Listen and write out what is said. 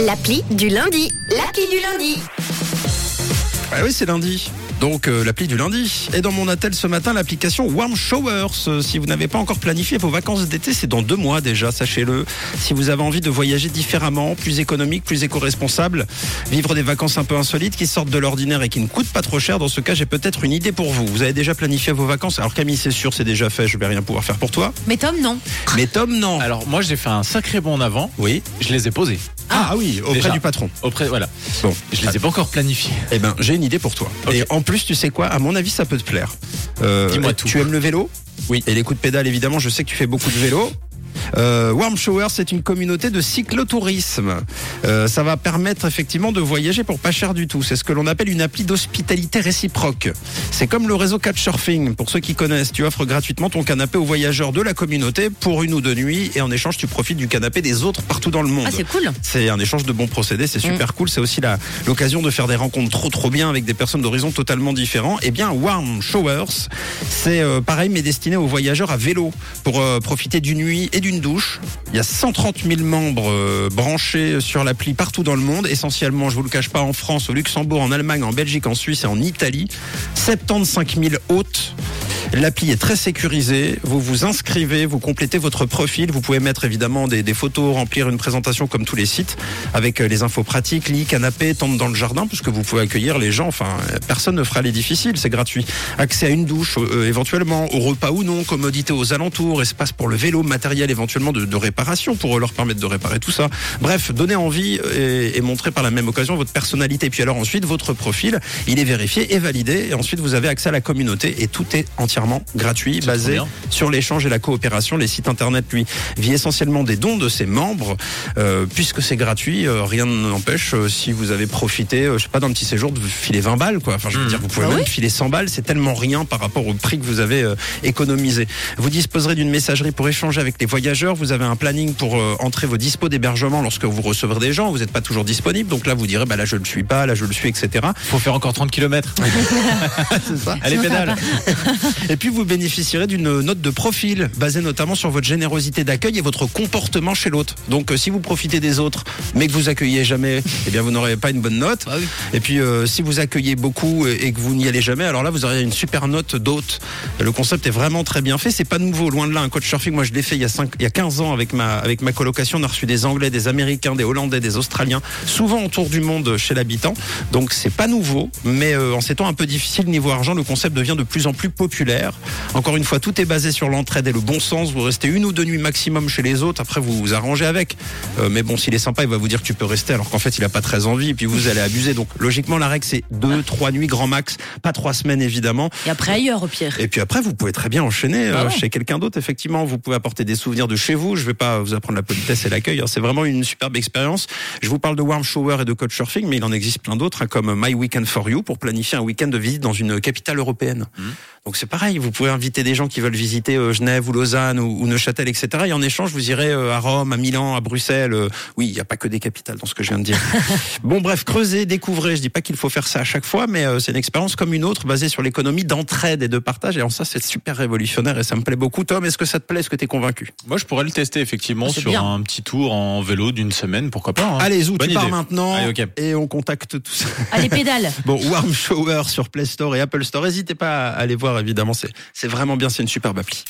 L'appli du lundi. L'appli du lundi. Ah oui, c'est lundi. Donc euh, l'appli du lundi. Et dans mon attel ce matin, l'application Warm Showers. Euh, si vous n'avez pas encore planifié vos vacances d'été, c'est dans deux mois déjà, sachez-le. Si vous avez envie de voyager différemment, plus économique, plus éco-responsable, vivre des vacances un peu insolites qui sortent de l'ordinaire et qui ne coûtent pas trop cher, dans ce cas, j'ai peut-être une idée pour vous. Vous avez déjà planifié vos vacances? Alors Camille, c'est sûr, c'est déjà fait, je vais rien pouvoir faire pour toi. Mais Tom, non. Mais Tom, non. Alors moi j'ai fait un sacré bond en avant. Oui. Je les ai posés. Ah, oui, auprès Déjà. du patron. Auprès, voilà. Bon. Je les ai pas encore planifiés. Eh ben, j'ai une idée pour toi. Et en plus, tu sais quoi À mon avis, ça peut te plaire. Euh, Dis-moi tout. Tu aimes le vélo? Oui. Et les coups de pédale, évidemment, je sais que tu fais beaucoup de vélo. Euh, Warm Shower, c'est une communauté de cyclotourisme. Euh, ça va permettre effectivement de voyager pour pas cher du tout. C'est ce que l'on appelle une appli d'hospitalité réciproque. C'est comme le réseau Couchsurfing. Pour ceux qui connaissent, tu offres gratuitement ton canapé aux voyageurs de la communauté pour une ou deux nuits et en échange, tu profites du canapé des autres partout dans le monde. Ah, c'est cool. C'est un échange de bons procédés, c'est super cool. C'est aussi l'occasion de faire des rencontres trop trop bien avec des personnes d'horizons totalement différents. Eh bien, Warm Showers, c'est euh, pareil mais destiné aux voyageurs à vélo pour euh, profiter d'une nuit et d'une douche. Il y a 130 000 membres euh, branchés sur l'appli partout dans le monde, essentiellement, je vous le cache pas, en France, au Luxembourg, en Allemagne, en Belgique, en Suisse et en Italie. 75 000 hôtes. L'appli est très sécurisée. Vous vous inscrivez, vous complétez votre profil. Vous pouvez mettre évidemment des, photos, remplir une présentation comme tous les sites, avec euh, les infos pratiques, lit, canapé, tente dans le jardin, puisque vous pouvez accueillir les gens. Enfin, euh, personne ne fera les difficiles, c'est gratuit. Accès à une douche, euh, éventuellement, au repas ou non, commodité aux alentours, espace pour le vélo, matériel éventuellement de, réparation pour leur permettre de réparer tout ça. Bref, donner envie et, et montrer par la même occasion votre personnalité. Puis alors ensuite, votre profil, il est vérifié et validé. Et ensuite, vous avez accès à la communauté et tout est entièrement gratuit, trop basé sur l'échange et la coopération. Les sites internet, lui, vit essentiellement des dons de ses membres. Euh, puisque c'est gratuit, euh, rien ne n'empêche, euh, si vous avez profité, euh, je sais pas, d'un petit séjour, de filer 20 balles, quoi. Enfin, je veux Mhm. dire, vous pouvez Ah même oui filer 100 balles, c'est tellement rien par rapport au prix que vous avez euh, économisé. Vous disposerez d'une messagerie pour échanger avec les voyageurs. Vous avez un planning pour euh, entrer vos dispos d'hébergement lorsque vous recevrez des gens. Vous n'êtes pas toujours disponible. Donc là, vous direz, bah là, je ne le suis pas, là, je le suis, etc. Faut faire encore 30 km. c'est ça. Allez pédale. Et puis vous bénéficierez d'une note de profil basée notamment sur votre générosité d'accueil et votre comportement chez l'autre. Donc euh, si vous profitez des autres mais que vous accueillez jamais, eh bien vous n'aurez pas une bonne note. Ah oui. Et puis euh, si vous accueillez beaucoup et et que vous n'y allez jamais, alors là vous aurez une super note d'hôte. Le concept est vraiment très bien fait, c'est pas nouveau, loin de là un coach surfing, moi je l'ai fait il y a 5 il y a 15 ans avec ma avec ma colocation, on a reçu des anglais, des américains, des hollandais, des australiens, souvent autour du monde chez l'habitant. Donc c'est pas nouveau, mais euh, en ces temps un peu difficiles niveau argent, le concept devient de plus en plus populaire. Encore une fois, tout est basé sur l'entraide et le bon sens. Vous restez une ou deux nuits maximum chez les autres. Après, vous vous arrangez avec. Euh, mais bon, s'il est sympa, il va vous dire que tu peux rester, alors qu'en fait, il a pas très envie. Et puis vous allez abuser. Donc, logiquement, la règle c'est deux, trois nuits grand max, pas trois semaines évidemment. Et après ailleurs, au pire. Et puis après, vous pouvez très bien enchaîner euh, Ah ouais. chez quelqu'un d'autre. Effectivement, vous pouvez apporter des souvenirs de chez vous. Je vais pas vous apprendre la politesse et l'accueil. hein. C'est vraiment une superbe expérience. Je vous parle de Warm Shower et de Couchsurfing, mais il en existe plein d'autres, hein, comme My Weekend for You pour planifier un week-end de visite dans une capitale européenne. Donc c'est pareil. Vous pouvez inviter des gens qui veulent visiter euh, Genève ou Lausanne ou, ou Neuchâtel, etc. Et en échange, vous irez euh, à Rome, à Milan, à Bruxelles. euh, oui, il n'y a pas que des capitales dans ce que je viens de dire. bon, bref, creusez, découvrez. Je dis pas qu'il faut faire ça à chaque fois, mais euh, c'est une expérience comme une autre basée sur l'économie d'entraide et de partage. Et en ça, c'est super révolutionnaire et ça me plaît beaucoup. Tom, est-ce que ça te plaît Est-ce que tu es convaincu? Moi je pourrais le tester effectivement Ah, sur bien. un petit tour en vélo d'une semaine, pourquoi pas. hein. Allez, Bonne tu pars maintenant Allez, et on contacte tout ça. Allez, pédale. Bon, Warm Shower sur Play Store et Apple Store. N'hésitez pas à aller voir, évidemment. C'est, vraiment bien. C'est une superbe appli.